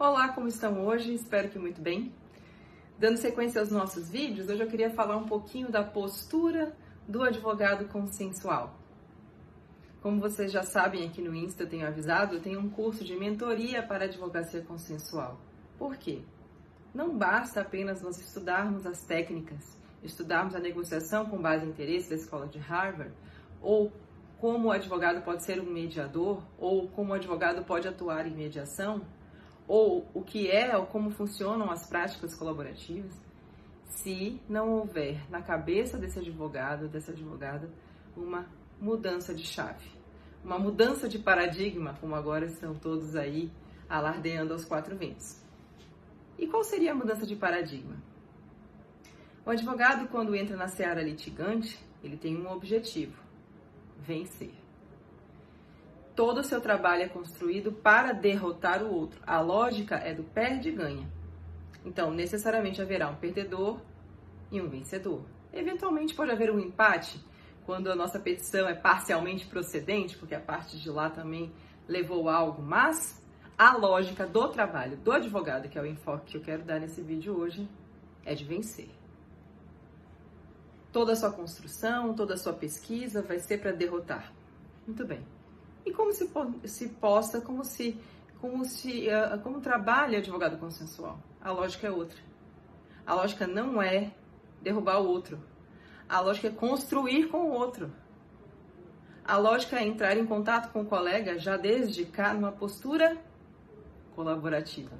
Olá, como estão hoje? Espero que muito bem. Dando sequência aos nossos vídeos, hoje eu queria falar um pouquinho da postura do advogado consensual. Como vocês já sabem aqui no Insta, eu tenho avisado, eu tenho um curso de mentoria para advocacia consensual. Por quê? Não basta apenas nós estudarmos as técnicas, estudarmos a negociação com base em interesse da escola de Harvard, ou como o advogado pode ser um mediador, ou como o advogado pode atuar em mediação, ou o que é ou como funcionam as práticas colaborativas, se não houver na cabeça desse advogado, dessa advogada, uma mudança de chave, uma mudança de paradigma, como agora estão todos aí alardeando aos quatro ventos. E qual seria a mudança de paradigma? O advogado, quando entra na seara litigante, ele tem um objetivo: vencer todo o seu trabalho é construído para derrotar o outro. A lógica é do perde e ganha. Então, necessariamente haverá um perdedor e um vencedor. Eventualmente pode haver um empate quando a nossa petição é parcialmente procedente, porque a parte de lá também levou algo, mas a lógica do trabalho do advogado, que é o enfoque que eu quero dar nesse vídeo hoje, é de vencer. Toda a sua construção, toda a sua pesquisa vai ser para derrotar. Muito bem. E como se, se possa, como se, como se, uh, como trabalha advogado consensual? A lógica é outra. A lógica não é derrubar o outro. A lógica é construir com o outro. A lógica é entrar em contato com o colega já desde cá numa postura colaborativa.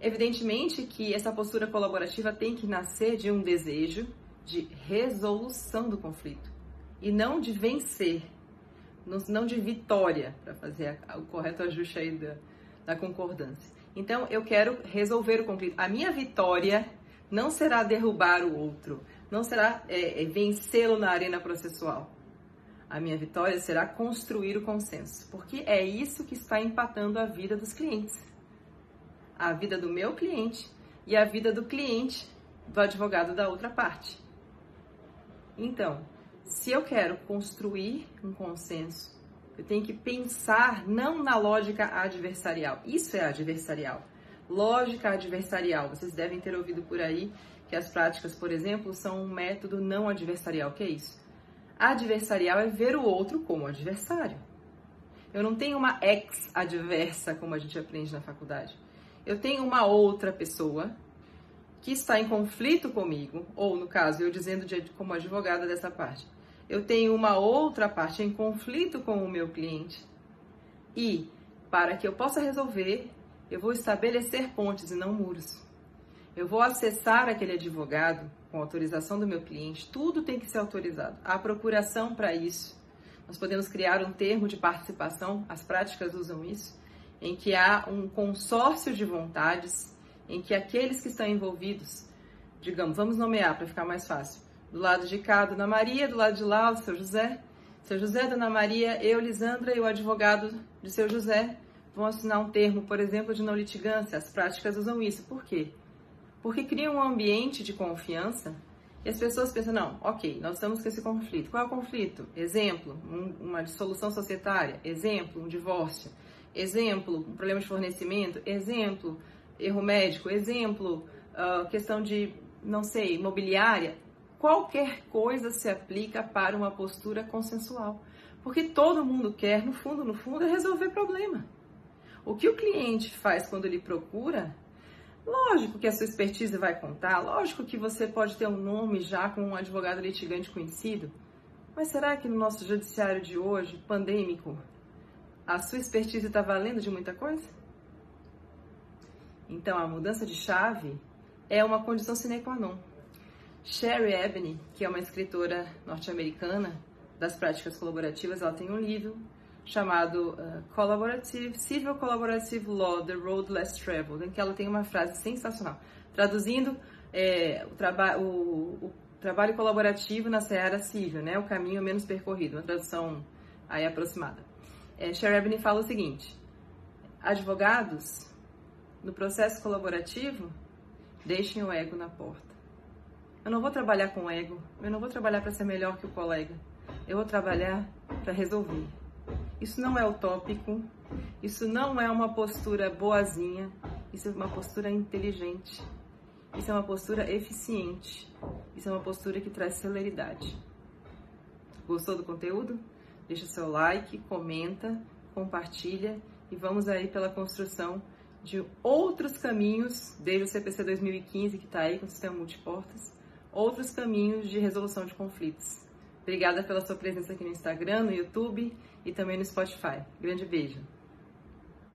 Evidentemente que essa postura colaborativa tem que nascer de um desejo de resolução do conflito e não de vencer não de vitória, para fazer o correto ajuste aí da, da concordância. Então, eu quero resolver o conflito. A minha vitória não será derrubar o outro, não será é, é, vencê-lo na arena processual. A minha vitória será construir o consenso, porque é isso que está empatando a vida dos clientes. A vida do meu cliente e a vida do cliente do advogado da outra parte. Então, se eu quero construir um consenso, eu tenho que pensar não na lógica adversarial. Isso é adversarial. Lógica adversarial. Vocês devem ter ouvido por aí que as práticas, por exemplo, são um método não adversarial. O que é isso? Adversarial é ver o outro como adversário. Eu não tenho uma ex adversa, como a gente aprende na faculdade. Eu tenho uma outra pessoa que está em conflito comigo, ou no caso, eu dizendo de, como advogada dessa parte, eu tenho uma outra parte em conflito com o meu cliente. E, para que eu possa resolver, eu vou estabelecer pontes e não muros. Eu vou acessar aquele advogado com autorização do meu cliente, tudo tem que ser autorizado. Há procuração para isso. Nós podemos criar um termo de participação, as práticas usam isso, em que há um consórcio de vontades em que aqueles que estão envolvidos, digamos, vamos nomear para ficar mais fácil, do lado de cá, Dona Maria, do lado de lá, o seu José, seu José, Dona Maria, eu, Lisandra e o advogado de seu José vão assinar um termo, por exemplo, de não litigância. As práticas usam isso. Por quê? Porque cria um ambiente de confiança e as pessoas pensam, não, ok, nós estamos com esse conflito. Qual é o conflito? Exemplo, um, uma dissolução societária. Exemplo, um divórcio. Exemplo, um problema de fornecimento. Exemplo, erro médico, exemplo, uh, questão de, não sei, imobiliária, qualquer coisa se aplica para uma postura consensual. Porque todo mundo quer, no fundo, no fundo, é resolver problema. O que o cliente faz quando ele procura, lógico que a sua expertise vai contar, lógico que você pode ter um nome já com um advogado litigante conhecido, mas será que no nosso judiciário de hoje, pandêmico, a sua expertise está valendo de muita coisa? Então, a mudança de chave é uma condição sine qua non. Sherry Ebony, que é uma escritora norte-americana das práticas colaborativas, ela tem um livro chamado uh, Collaborative, Civil Collaborative Law, The Road Less Traveled, em que ela tem uma frase sensacional. Traduzindo, é, o, traba o, o, trabalho colaborativo na seara civil, né, o caminho menos percorrido, uma tradução aí aproximada. É, Sherry Ebony fala o seguinte, advogados no processo colaborativo, deixem o ego na porta. Eu não vou trabalhar com ego, eu não vou trabalhar para ser melhor que o colega. Eu vou trabalhar para resolver. Isso não é utópico, Isso não é uma postura boazinha, isso é uma postura inteligente. Isso é uma postura eficiente. Isso é uma postura que traz celeridade. Gostou do conteúdo? Deixa seu like, comenta, compartilha e vamos aí pela construção de outros caminhos, desde o CPC 2015 que está aí com o sistema multiportas, outros caminhos de resolução de conflitos. Obrigada pela sua presença aqui no Instagram, no YouTube e também no Spotify. Grande beijo!